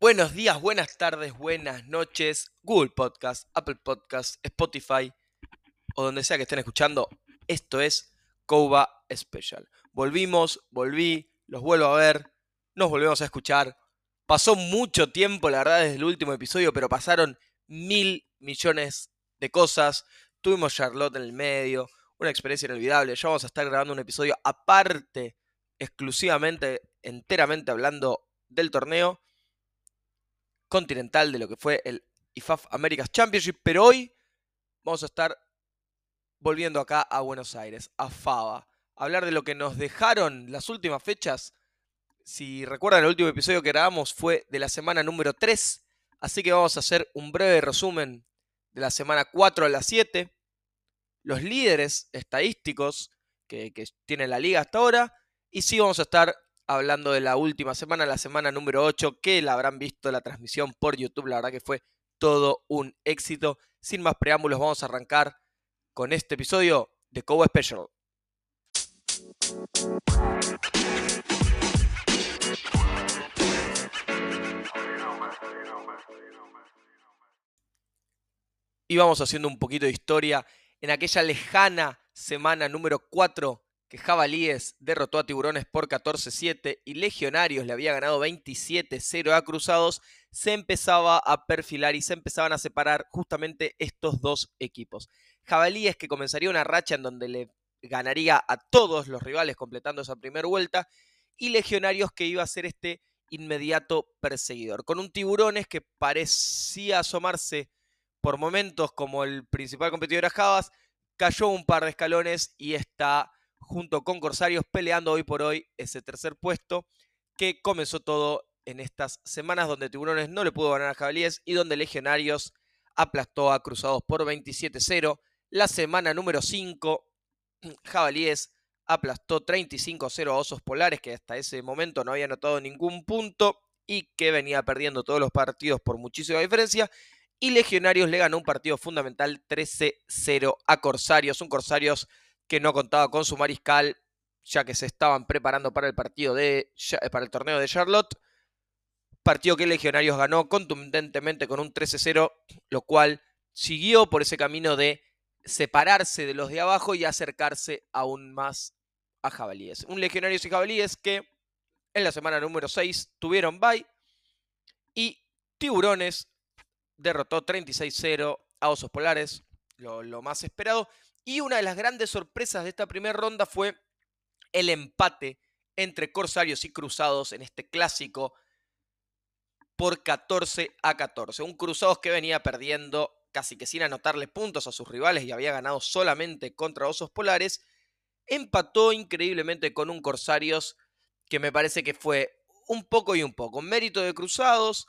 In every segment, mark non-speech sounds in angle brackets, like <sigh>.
Buenos días, buenas tardes, buenas noches. Google Podcast, Apple Podcast, Spotify o donde sea que estén escuchando. Esto es Coba Special. Volvimos, volví, los vuelvo a ver, nos volvemos a escuchar. Pasó mucho tiempo, la verdad, desde el último episodio, pero pasaron mil millones de cosas. Tuvimos Charlotte en el medio, una experiencia inolvidable. Ya vamos a estar grabando un episodio aparte, exclusivamente, enteramente hablando del torneo continental de lo que fue el IFAF Americas Championship, pero hoy vamos a estar volviendo acá a Buenos Aires, a FABA, hablar de lo que nos dejaron las últimas fechas. Si recuerdan, el último episodio que grabamos fue de la semana número 3, así que vamos a hacer un breve resumen de la semana 4 a la 7, los líderes estadísticos que, que tiene la liga hasta ahora, y sí vamos a estar hablando de la última semana, la semana número 8, que la habrán visto la transmisión por YouTube. La verdad que fue todo un éxito. Sin más preámbulos, vamos a arrancar con este episodio de Cobo Special. Y vamos haciendo un poquito de historia en aquella lejana semana número 4 que Jabalíes derrotó a Tiburones por 14-7 y Legionarios le había ganado 27-0 a Cruzados, se empezaba a perfilar y se empezaban a separar justamente estos dos equipos. Jabalíes que comenzaría una racha en donde le ganaría a todos los rivales completando esa primera vuelta y Legionarios que iba a ser este inmediato perseguidor. Con un Tiburones que parecía asomarse por momentos como el principal competidor a Javas, cayó un par de escalones y está junto con Corsarios peleando hoy por hoy ese tercer puesto que comenzó todo en estas semanas donde Tiburones no le pudo ganar a Jabalíes y donde Legionarios aplastó a Cruzados por 27-0. La semana número 5, <clears throat> Jabalíes aplastó 35-0 a Osos Polares, que hasta ese momento no había anotado ningún punto y que venía perdiendo todos los partidos por muchísima diferencia. Y Legionarios le ganó un partido fundamental 13-0 a Corsarios. Un Corsarios que no contaba con su mariscal, ya que se estaban preparando para el partido de eh, para el torneo de Charlotte. Partido que Legionarios ganó contundentemente con un 13-0, lo cual siguió por ese camino de separarse de los de abajo y acercarse aún más a Jabalíes. Un Legionarios y Jabalíes que en la semana número 6 tuvieron bye y Tiburones derrotó 36-0 a Osos Polares, lo más esperado. Y una de las grandes sorpresas de esta primera ronda fue el empate entre Corsarios y Cruzados en este clásico por 14 a 14. Un Cruzados que venía perdiendo casi que sin anotarle puntos a sus rivales y había ganado solamente contra Osos Polares, empató increíblemente con un Corsarios que me parece que fue un poco y un poco. Mérito de Cruzados,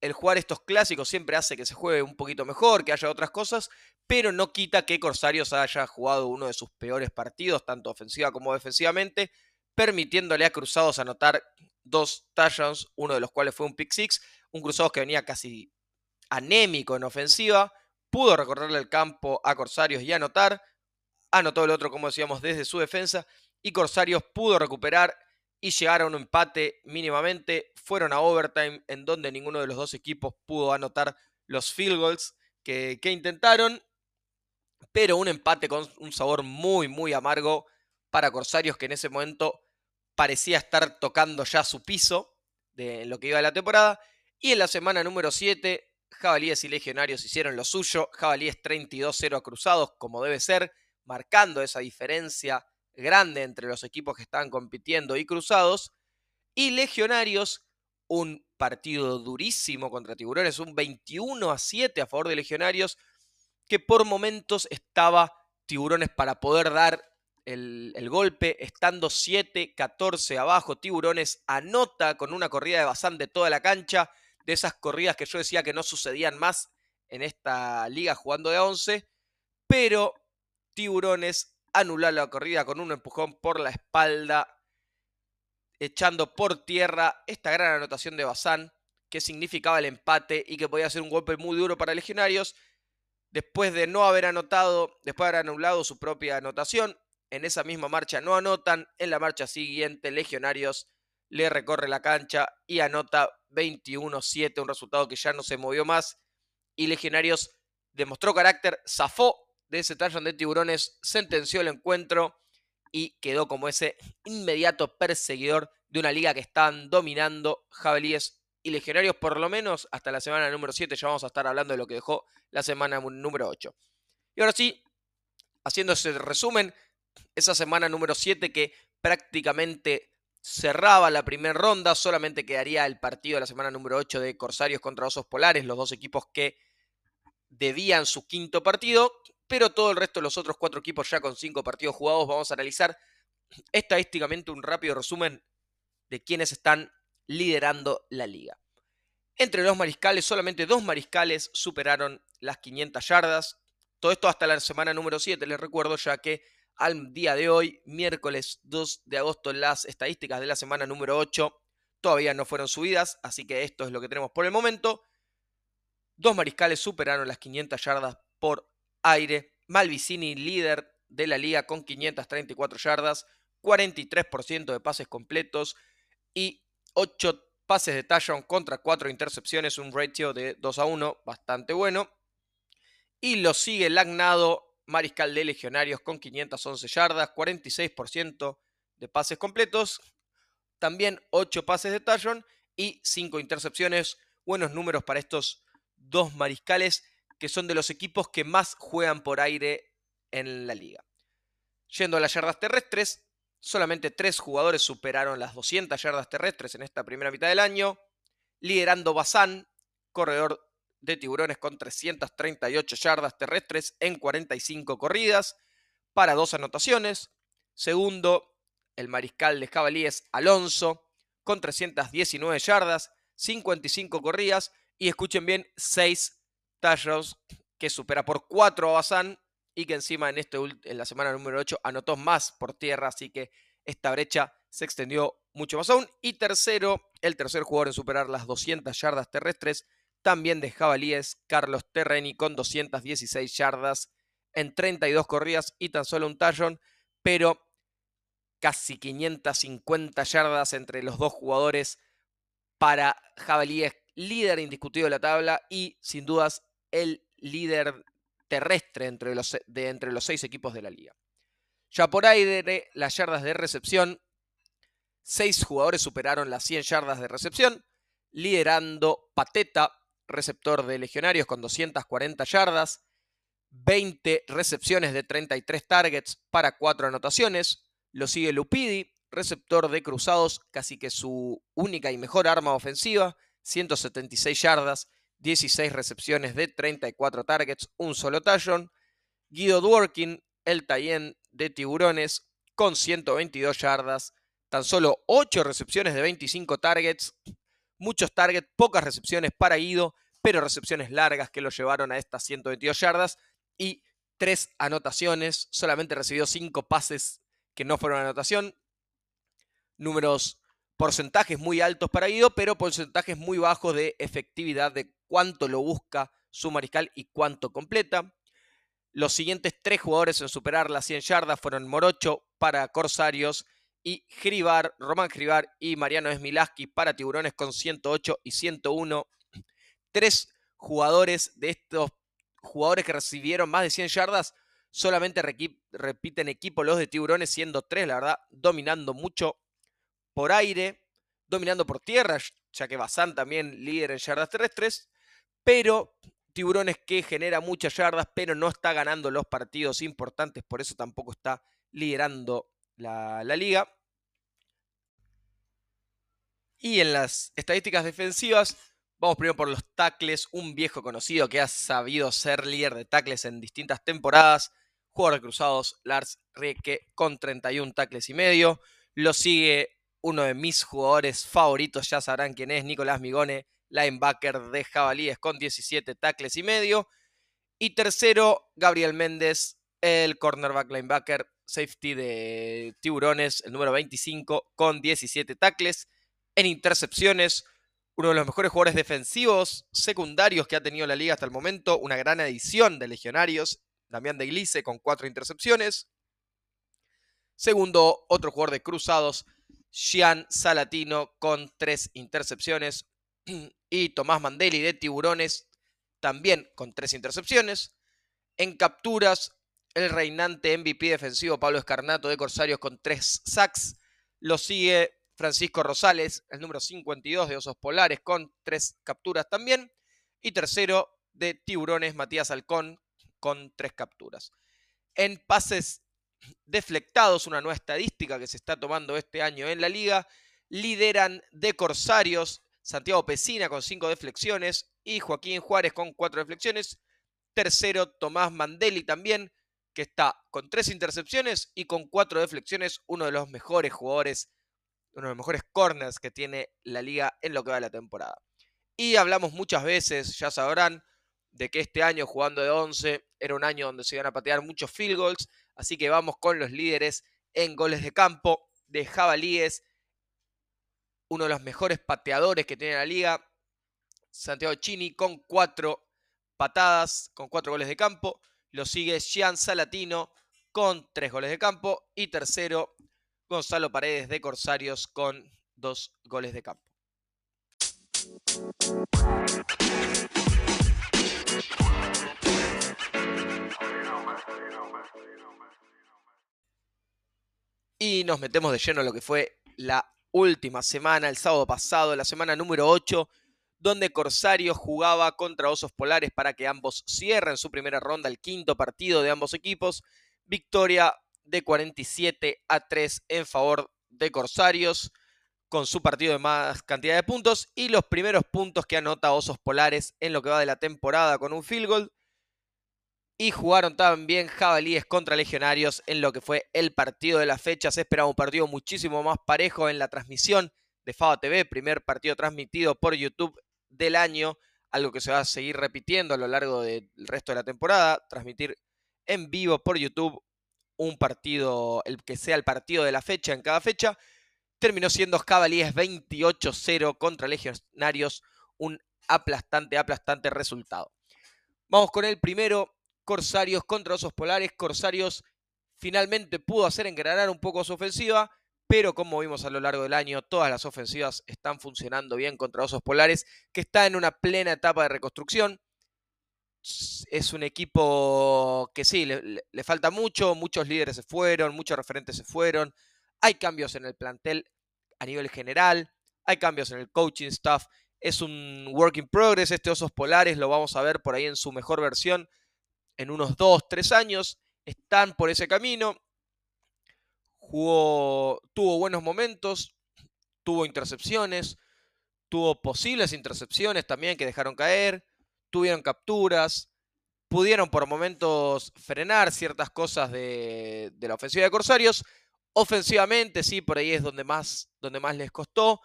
el jugar estos clásicos siempre hace que se juegue un poquito mejor, que haya otras cosas, pero no quita que Corsarios haya jugado uno de sus peores partidos, tanto ofensiva como defensivamente, permitiéndole a Cruzados anotar dos touchdowns, uno de los cuales fue un pick six, un Cruzados que venía casi anémico en ofensiva, pudo recorrerle el campo a Corsarios y anotar, anotó el otro, como decíamos, desde su defensa, y Corsarios pudo recuperar y llegar a un empate mínimamente. Fueron a overtime en donde ninguno de los dos equipos pudo anotar los field goals que, intentaron. Pero un empate con un sabor muy, muy amargo para Corsarios que en ese momento parecía estar tocando ya su piso de lo que iba de la temporada. Y en la semana número 7, Jabalíes y Legionarios hicieron lo suyo. Jabalíes 32-0 a Cruzados, como debe ser, marcando esa diferencia grande entre los equipos que estaban compitiendo y cruzados. Y Legionarios, un partido durísimo contra Tiburones, un 21 a 7 a favor de Legionarios, que por momentos estaba Tiburones para poder dar el, golpe, estando 7-14 abajo. Tiburones anota con una corrida de Bazán de toda la cancha, de esas corridas que yo decía que no sucedían más en esta liga jugando de 11, pero Tiburones anular la corrida con un empujón por la espalda, echando por tierra esta gran anotación de Bazán, que significaba el empate y que podía ser un golpe muy duro para Legionarios. después de no haber anotado, después de haber anulado su propia anotación, en esa misma marcha no anotan, en la marcha siguiente Legionarios le recorre la cancha y anota 21-7, un resultado que ya no se movió más y Legionarios demostró carácter, zafó de ese tallón de tiburones, sentenció el encuentro y quedó como ese inmediato perseguidor de una liga que están dominando jabalíes y legionarios por lo menos hasta la semana número 7. Ya vamos a estar hablando de lo que dejó la semana número 8. Y ahora sí, haciendo ese resumen, esa semana número 7 que prácticamente cerraba la primera ronda, solamente quedaría el partido de la semana número 8 de Corsarios contra Osos Polares, los dos equipos que debían su quinto partido, pero todo el resto de los otros cuatro equipos ya con cinco partidos jugados. Vamos a analizar estadísticamente un rápido resumen de quienes están liderando la liga. Entre los mariscales, solamente dos mariscales superaron las 500 yardas. Todo esto hasta la semana número 7, les recuerdo, ya que al día de hoy, miércoles 2 de agosto, las estadísticas de la semana número 8 todavía no fueron subidas, así que esto es lo que tenemos por el momento. Dos mariscales superaron las 500 yardas por aire. Malvicini, líder de la liga con 534 yardas, 43% de pases completos y 8 pases de touchdown contra 4 intercepciones, un ratio de 2 a 1, bastante bueno. Y lo sigue Lagnado, mariscal de Legionarios, con 511 yardas, 46% de pases completos, también 8 pases de touchdown y 5 intercepciones. Buenos números para estos dos mariscales que son de los equipos que más juegan por aire en la liga. Yendo a las yardas terrestres, solamente tres jugadores superaron las 200 yardas terrestres en esta primera mitad del año, liderando Bazán, corredor de tiburones con 338 yardas terrestres en 45 corridas, para dos anotaciones. Segundo, el mariscal de jabalíes Alonso, con 319 yardas, 55 corridas y escuchen bien, 6 touchdowns que supera por 4 a Bazán y que encima en, este, en la semana número 8 anotó más por tierra, así que esta brecha se extendió mucho más aún. Y tercero, el tercer jugador en superar las 200 yardas terrestres, también de jabalíes, Carlos Terreni con 216 yardas en 32 corridas y tan solo un touchdown, pero casi 550 yardas entre los dos jugadores para jabalíes líder indiscutido de la tabla y sin dudas el líder terrestre entre los, de entre los seis equipos de la liga. Ya por aire, las yardas de recepción, seis jugadores superaron las 100 yardas de recepción, liderando Pateta, receptor de Legionarios con 240 yardas, 20 recepciones de 33 targets para 4 anotaciones. Lo sigue Lupidi, receptor de Cruzados, casi que su única y mejor arma ofensiva, 176 yardas, 16 recepciones de 34 targets, un solo touchdown. Guido Dworkin, el Tayen de Tiburones, con 122 yardas, tan solo 8 recepciones de 25 targets, muchos targets, pocas recepciones para Guido, pero recepciones largas que lo llevaron a estas 122 yardas y 3 anotaciones, solamente recibió 5 pases que no fueron anotación, números porcentajes muy altos para Guido, pero porcentajes muy bajos de efectividad de cuánto lo busca su mariscal y cuánto completa. Los siguientes tres jugadores en superar las 100 yardas fueron Morocho para Corsarios y Gribar, Román Gribar y Mariano Esmilaski para Tiburones con 108 y 101. Tres jugadores de estos jugadores que recibieron más de 100 yardas solamente repiten equipo los de Tiburones, siendo tres, la verdad, dominando mucho por aire, dominando por tierra, ya que Bazán también líder en yardas terrestres, pero Tiburones que genera muchas yardas, pero no está ganando los partidos importantes, por eso tampoco está liderando la, liga. Y en las estadísticas defensivas, vamos primero por los tackles, un viejo conocido que ha sabido ser líder de tackles en distintas temporadas, jugador de cruzados, Lars Rieke, con 31 tackles y medio. Lo sigue uno de mis jugadores favoritos, ya sabrán quién es, Nicolás Migone, linebacker de Jabalíes con 17 tackles y medio. Y tercero, Gabriel Méndez, el cornerback linebacker safety de Tiburones, el número 25, con 17 tackles. En intercepciones, uno de los mejores jugadores defensivos secundarios que ha tenido la liga hasta el momento, una gran edición de legionarios, Damián de Glice con cuatro intercepciones. Segundo, otro jugador de cruzados, Gian Salatino con tres intercepciones. <clears throat> Y Tomás Mandeli de Tiburones también con tres intercepciones. En capturas, el reinante MVP defensivo Pablo Escarnato de Corsarios con tres sacks. Lo sigue Francisco Rosales, el número 52 de Osos Polares, con tres capturas también. Y tercero de Tiburones, Matías Halcón, con tres capturas. En pases deflectados, una nueva estadística que se está tomando este año en la liga, lideran de Corsarios Santiago Pesina con cinco deflexiones y Joaquín Juárez con cuatro deflexiones. Tercero, Tomás Mandeli también, que está con tres intercepciones y con cuatro deflexiones, uno de los mejores jugadores, uno de los mejores corners que tiene la liga en lo que va de la temporada. Y hablamos muchas veces, ya sabrán, de que este año jugando de 11 era un año donde se iban a patear muchos field goals, así que vamos con los líderes en goles de campo de jabalíes, uno de los mejores pateadores que tiene la liga, Santiago Chini, con cuatro patadas, con cuatro goles de campo. Lo sigue Gian Salatino con tres goles de campo. Y tercero, Gonzalo Paredes de Corsarios con dos goles de campo. Y nos metemos de lleno a lo que fue la última semana, el sábado pasado, la semana número 8 donde Corsario jugaba contra Osos Polares para que ambos cierren su primera ronda, el quinto partido de ambos equipos. Victoria de 47 a 3 en favor de Corsarios, con su partido de más cantidad de puntos y los primeros puntos que anota Osos Polares en lo que va de la temporada con un field goal. Y jugaron también jabalíes contra legionarios en lo que fue el partido de la fecha. Se esperaba un partido muchísimo más parejo en la transmisión de FAO TV, primer partido transmitido por YouTube del año, algo que se va a seguir repitiendo a lo largo del resto de la temporada, transmitir en vivo por YouTube un partido, el que sea el partido de la fecha en cada fecha. Terminó siendo Cabalíes 28-0 contra Legionarios, un aplastante, aplastante resultado. Vamos con el primero, Corsarios contra Osos Polares. Corsarios finalmente pudo hacer engranar un poco su ofensiva, pero como vimos a lo largo del año, todas las ofensivas están funcionando bien contra Osos Polares, que está en una plena etapa de reconstrucción. Es un equipo que sí, le, falta mucho, muchos líderes se fueron, muchos referentes se fueron, hay cambios en el plantel a nivel general, hay cambios en el coaching staff, es un work in progress, este Osos Polares lo vamos a ver por ahí en su mejor versión en unos 2, 3 años, están por ese camino, tuvo buenos momentos, tuvo intercepciones, tuvo posibles intercepciones también que dejaron caer, tuvieron capturas, pudieron por momentos frenar ciertas cosas de, la ofensiva de Corsarios. Ofensivamente, sí, por ahí es donde más, donde más les costó.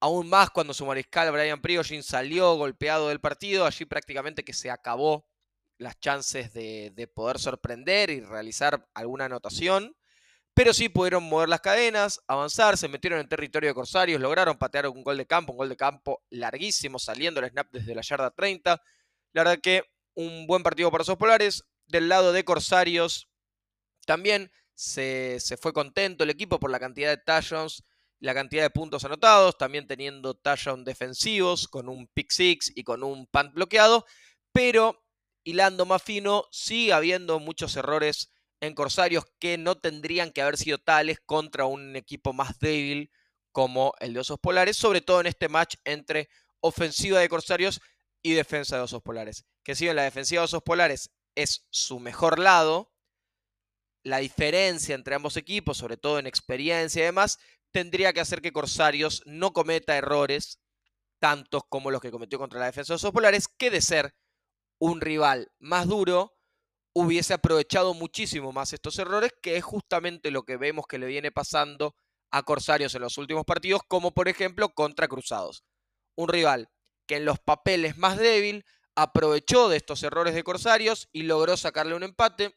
Aún más cuando su mariscal Brian Prigozhin salió golpeado del partido, allí prácticamente que se acabó las chances de, de poder sorprender y realizar alguna anotación pero sí pudieron mover las cadenas, avanzar, se metieron en territorio de Corsarios, lograron patear un gol de campo, un gol de campo larguísimo, saliendo el snap desde la yarda 30. La verdad que un buen partido para esos polares. Del lado de Corsarios también se, fue contento el equipo por la cantidad de touchdowns, la cantidad de puntos anotados, también teniendo touchdowns defensivos con un pick six y con un punt bloqueado, pero hilando más fino, sigue habiendo muchos errores en Corsarios que no tendrían que haber sido tales contra un equipo más débil como el de Osos Polares, sobre todo en este match entre ofensiva de Corsarios y defensa de Osos Polares. Que si bien la defensiva de Osos Polares es su mejor lado, la diferencia entre ambos equipos, sobre todo en experiencia y demás, tendría que hacer que Corsarios no cometa errores tantos como los que cometió contra la defensa de Osos Polares, que de ser un rival más duro, hubiese aprovechado muchísimo más estos errores, que es justamente lo que vemos que le viene pasando a Corsarios en los últimos partidos, como por ejemplo contra Cruzados. Un rival que en los papeles más débil aprovechó de estos errores de Corsarios y logró sacarle un empate.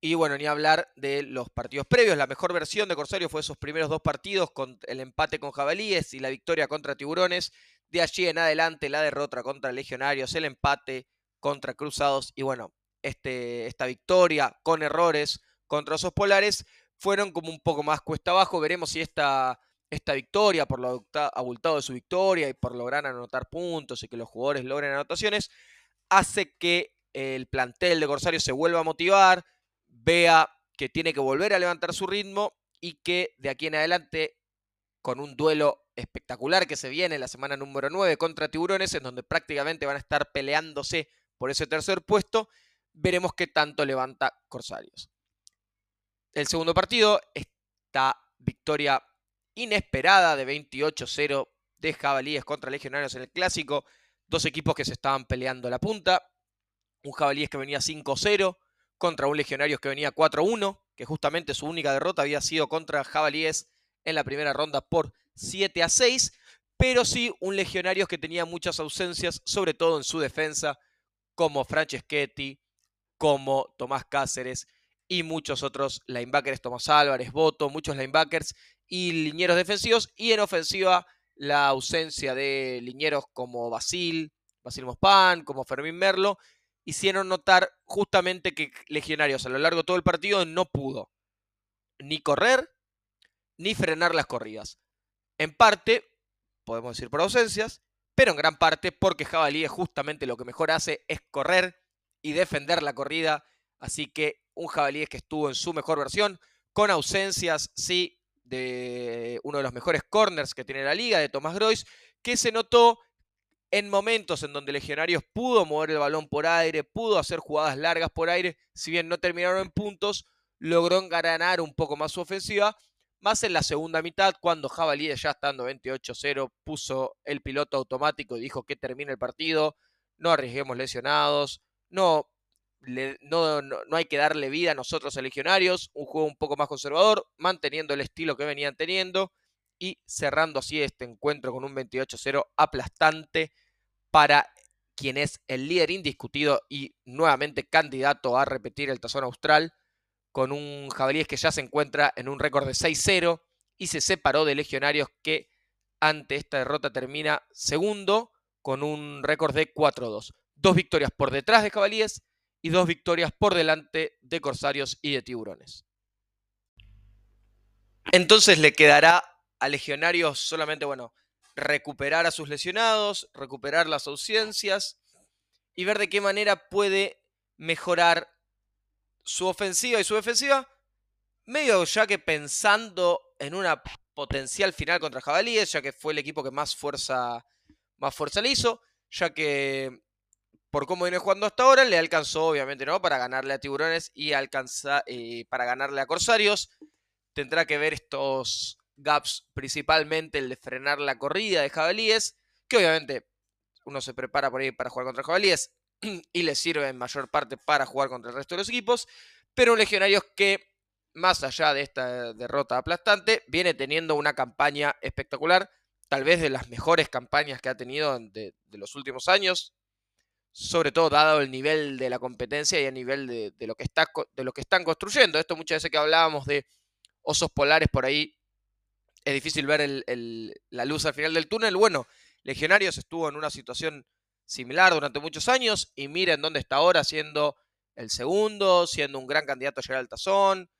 Y bueno, ni hablar de los partidos previos. La mejor versión de Corsario fue esos primeros dos partidos, con el empate con Jabalíes y la victoria contra Tiburones. De allí en adelante, la derrota contra Legionarios, el empate contra Cruzados y bueno, este, esta victoria con errores contra Osos Polares fueron como un poco más cuesta abajo. Veremos si esta, esta victoria, por lo abultado de su victoria y por lograr anotar puntos y que los jugadores logren anotaciones, hace que el plantel de Corsario se vuelva a motivar, vea que tiene que volver a levantar su ritmo y que de aquí en adelante, con un duelo espectacular que se viene la semana número 9 contra Tiburones, en donde prácticamente van a estar peleándose por ese tercer puesto, veremos qué tanto levanta Corsarios. El segundo partido, esta victoria inesperada de 28-0 de Jabalíes contra Legionarios en el clásico, dos equipos que se estaban peleando la punta, un Jabalíes que venía 5-0 contra un Legionarios que venía 4-1, que justamente su única derrota había sido contra Jabalíes en la primera ronda por 7 6, pero sí un Legionarios que tenía muchas ausencias, sobre todo en su defensa, como Franceschetti, como Tomás Cáceres y muchos otros linebackers, Tomás Álvarez, Boto, muchos linebackers y linieros defensivos, y en ofensiva la ausencia de linieros como Basil, Basil Mospan, como Fermín Merlo, hicieron notar justamente que Legionarios a lo largo de todo el partido no pudo ni correr ni frenar las corridas. En parte, podemos decir por ausencias, pero en gran parte porque Jabalí es justamente lo que mejor hace es correr y defender la corrida. Así que un Jabalí que estuvo en su mejor versión, con ausencias, sí, de uno de los mejores corners que tiene la liga, de Tomás Grois, que se notó en momentos en donde Legionarios pudo mover el balón por aire, pudo hacer jugadas largas por aire, si bien no terminaron en puntos, logró enganar un poco más su ofensiva, más en la segunda mitad, cuando Jabalí ya estando 28-0 puso el piloto automático y dijo que termine el partido, no arriesguemos lesionados, no, no, no, no hay que darle vida a nosotros a Legionarios, un juego un poco más conservador, manteniendo el estilo que venían teniendo y cerrando así este encuentro con un 28-0 aplastante para quien es el líder indiscutido y nuevamente candidato a repetir el tazón austral, con un jabalíes que ya se encuentra en un récord de 6-0 y se separó de Legionarios que ante esta derrota termina segundo con un récord de 4-2. Dos victorias por detrás de Jabalíes y dos victorias por delante de Corsarios y de Tiburones. Entonces le quedará a Legionarios solamente, bueno, recuperar a sus lesionados, recuperar las ausencias y ver de qué manera puede mejorar su ofensiva y su defensiva, medio ya que pensando en una potencial final contra Jabalíes, ya que fue el equipo que más fuerza, más fuerza le hizo, ya que por cómo viene jugando hasta ahora, le alcanzó, obviamente, ¿no? Para ganarle a Tiburones y eh, para ganarle a Corsarios. Tendrá que ver estos gaps, principalmente el de frenar la corrida de jabalíes, que obviamente uno se prepara por ahí para jugar contra jabalíes y le sirve en mayor parte para jugar contra el resto de los equipos, pero un legionario que, más allá de esta derrota aplastante, viene teniendo una campaña espectacular, tal vez de las mejores campañas que ha tenido de, los últimos años, sobre todo dado el nivel de la competencia y el nivel de, lo que está, de lo que están construyendo. Esto muchas veces que hablábamos de osos polares por ahí es difícil ver la luz al final del túnel. Bueno, Legionarios estuvo en una situación similar durante muchos años y miren dónde está ahora siendo el segundo, siendo un gran candidato a llegar al tazón.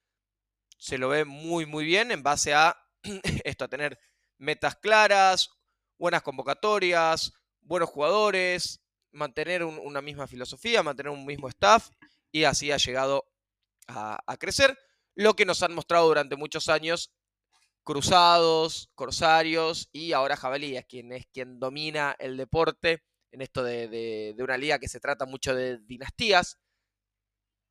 Se lo ve muy, muy bien en base a <clears throat> esto, a tener metas claras, buenas convocatorias, buenos jugadores, mantener una misma filosofía, mantener un mismo staff y así ha llegado a crecer. Lo que nos han mostrado durante muchos años Cruzados, Corsarios y ahora Jabalíes, quien es quien domina el deporte en esto de, una liga que se trata mucho de dinastías,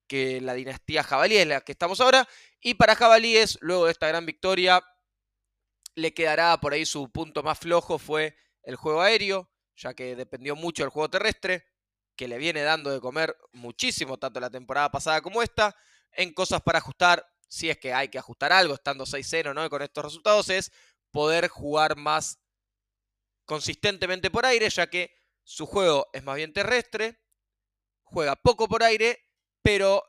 que la dinastía Jabalí es la que estamos ahora, y para Jabalíes, luego de esta gran victoria, le quedará por ahí su punto más flojo fue el juego aéreo, ya que dependió mucho del juego terrestre, que le viene dando de comer muchísimo, tanto la temporada pasada como esta, en cosas para ajustar si es que hay que ajustar algo estando 6-0 ¿no? con estos resultados, es poder jugar más consistentemente por aire, ya que su juego es más bien terrestre, juega poco por aire, pero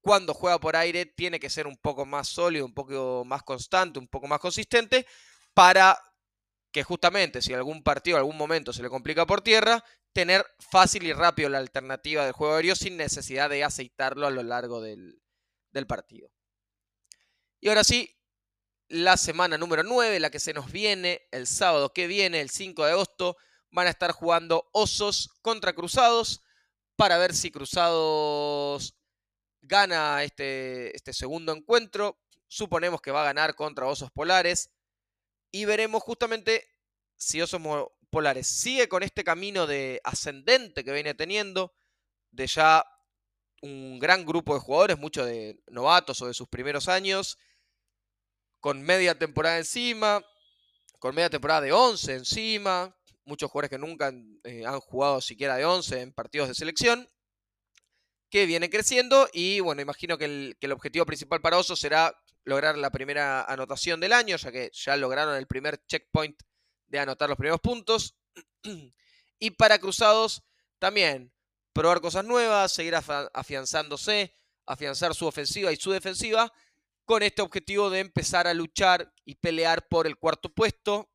cuando juega por aire tiene que ser un poco más sólido, un poco más constante, un poco más consistente para que justamente si algún partido, algún momento se le complica por tierra, tener fácil y rápido la alternativa del juego aéreo sin necesidad de aceitarlo a lo largo del, del partido. Y ahora sí, la semana número 9, la que se nos viene, el sábado que viene, el 5 de agosto, van a estar jugando Osos contra Cruzados para ver si Cruzados gana este, este segundo encuentro. Suponemos que va a ganar contra Osos Polares y veremos justamente si Osos Polares sigue con este camino de ascendente que viene teniendo, de ya un gran grupo de jugadores, muchos de novatos o de sus primeros años, con media temporada encima, con media temporada de 11 encima, muchos jugadores que nunca eh, han jugado siquiera de 11 en partidos de selección, que vienen creciendo y bueno, imagino que el, que el objetivo principal para Oso será lograr la primera anotación del año, ya que ya lograron el primer checkpoint de anotar los primeros puntos. <clears throat> y para Cruzados también probar cosas nuevas, seguir afianzándose, afianzar su ofensiva y su defensiva, con este objetivo de empezar a luchar y pelear por el cuarto puesto,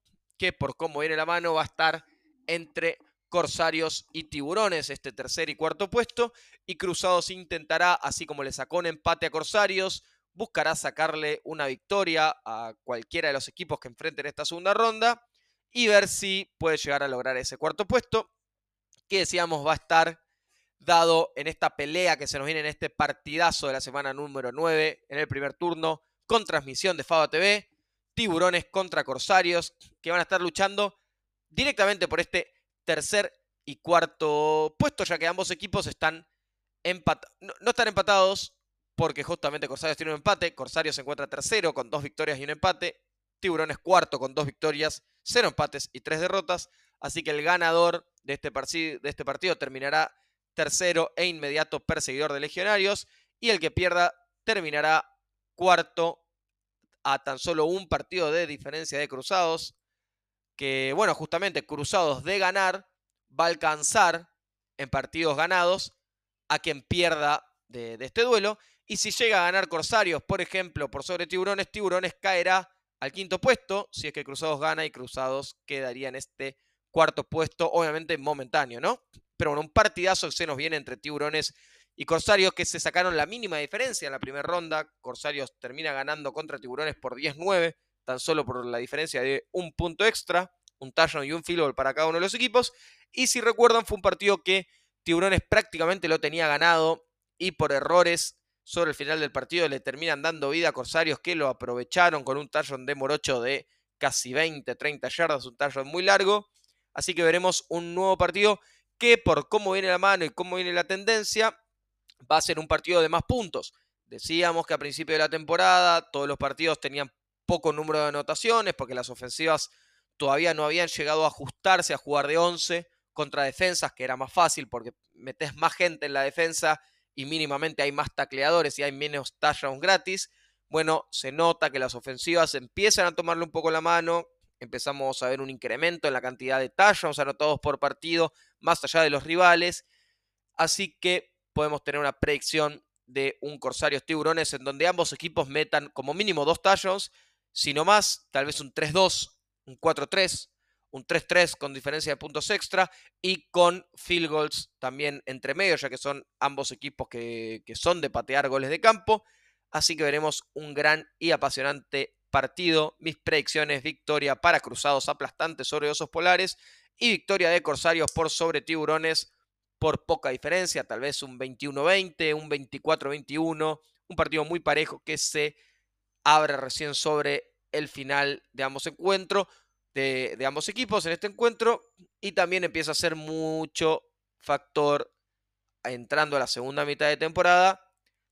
que por cómo viene la mano va a estar entre Corsarios y Tiburones, este tercer y cuarto puesto, y Cruzados intentará, así como le sacó un empate a Corsarios, buscará sacarle una victoria a cualquiera de los equipos que enfrenten esta segunda ronda y ver si puede llegar a lograr ese cuarto puesto, que decíamos va a estar dado en esta pelea que se nos viene en este partidazo de la semana número 9, en el primer turno, con transmisión de Faba TV, Tiburones contra Corsarios, que van a estar luchando directamente por este tercer y cuarto puesto, ya que ambos equipos están empatados. no están empatados, porque justamente Corsarios tiene un empate, Corsarios se encuentra tercero con dos victorias y un empate, Tiburones cuarto con dos victorias, cero empates y tres derrotas, así que el ganador de este, de este partido terminará tercero e inmediato perseguidor de Legionarios, y el que pierda terminará cuarto a tan solo un partido de diferencia de Cruzados, que bueno, justamente Cruzados de ganar va a alcanzar en partidos ganados a quien pierda de, este duelo, y si llega a ganar Corsarios, por ejemplo, por sobre Tiburones, Tiburones caerá al quinto puesto, si es que Cruzados gana y Cruzados quedaría en este cuarto puesto, obviamente momentáneo, ¿no? Pero bueno, un partidazo se nos viene entre Tiburones y Corsarios que se sacaron la mínima diferencia en la primera ronda. Corsarios termina ganando contra Tiburones por 10-9, tan solo por la diferencia de un punto extra, un touchdown y un field goal para cada uno de los equipos. Y si recuerdan, fue un partido que Tiburones prácticamente lo tenía ganado y por errores sobre el final del partido le terminan dando vida a Corsarios que lo aprovecharon con un touchdown de Morocho de casi 20, 30 yardas, un touchdown muy largo. Así que veremos un nuevo partido que por cómo viene la mano y cómo viene la tendencia, va a ser un partido de más puntos. Decíamos que a principio de la temporada todos los partidos tenían poco número de anotaciones porque las ofensivas todavía no habían llegado a ajustarse a jugar de 11 contra defensas, que era más fácil porque metes más gente en la defensa y mínimamente hay más tacleadores y hay menos touchdowns gratis, bueno, se nota que las ofensivas empiezan a tomarle un poco la mano, empezamos a ver un incremento en la cantidad de touchdowns anotados por partido, más allá de los rivales, así que podemos tener una predicción de un Corsarios Tiburones en donde ambos equipos metan como mínimo dos touchdowns, sino más, tal vez un 3-2, un 4-3, un 3-3 con diferencia de puntos extra y con field goals también entre medio, ya que son ambos equipos que, son de patear goles de campo. Así que veremos un gran y apasionante partido. Mis predicciones, victoria para Cruzados aplastantes sobre Osos Polares y victoria de Corsarios por sobre Tiburones por poca diferencia, tal vez un 21-20, un 24-21, un partido muy parejo que se abre recién sobre el final de ambos encuentros de, ambos equipos en este encuentro y también empieza a ser mucho factor entrando a la segunda mitad de temporada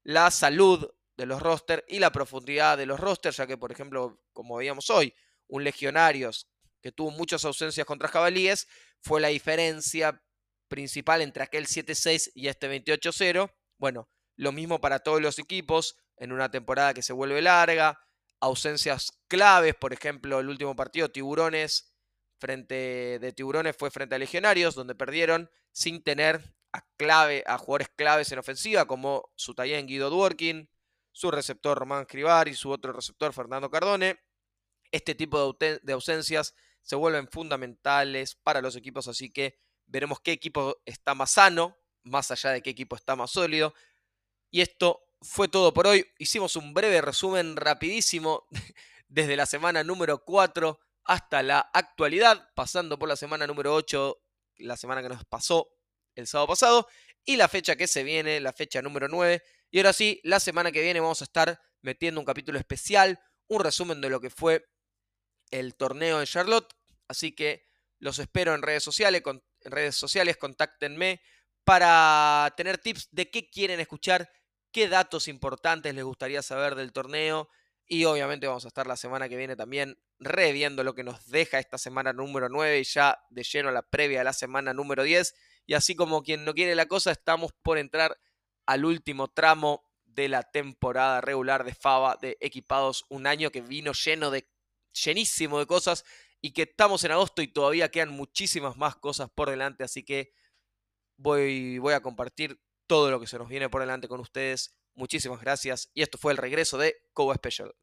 la salud de los rosters y la profundidad de los rosters, ya que por ejemplo, como veíamos hoy, un Legionarios que tuvo muchas ausencias contra Jabalíes fue la diferencia principal entre aquel 7-6 y este 28-0. Bueno, lo mismo para todos los equipos en una temporada que se vuelve larga, ausencias claves, por ejemplo, el último partido, Tiburones, frente de Tiburones fue frente a Legionarios, donde perdieron sin tener a, clave, a jugadores claves en ofensiva como su en Guido Dworkin, su receptor Román Escribar y su otro receptor Fernando Cardone. Este tipo de ausencias se vuelven fundamentales para los equipos, así que veremos qué equipo está más sano, más allá de qué equipo está más sólido. Y esto fue todo por hoy. Hicimos un breve resumen rapidísimo <laughs> desde la semana número 4 hasta la actualidad, pasando por la semana número 8, la semana que nos pasó el sábado pasado, y la fecha que se viene, la fecha número 9. Y ahora sí, la semana que viene vamos a estar metiendo un capítulo especial, un resumen de lo que fue el torneo de Charlotte. Así que los espero en redes sociales, en redes sociales, contáctenme para tener tips de qué quieren escuchar, qué datos importantes les gustaría saber del torneo. Y obviamente vamos a estar la semana que viene también reviendo lo que nos deja esta semana número 9 y ya de lleno a la previa de la semana número 10. Y así como quien no quiere la cosa, estamos por entrar al último tramo de la temporada regular de Fava de Equipados, un año que vino lleno de llenísimo de cosas y que estamos en agosto y todavía quedan muchísimas más cosas por delante, así que voy, a compartir todo lo que se nos viene por delante con ustedes. Muchísimas gracias y esto fue el regreso de Cobo Special.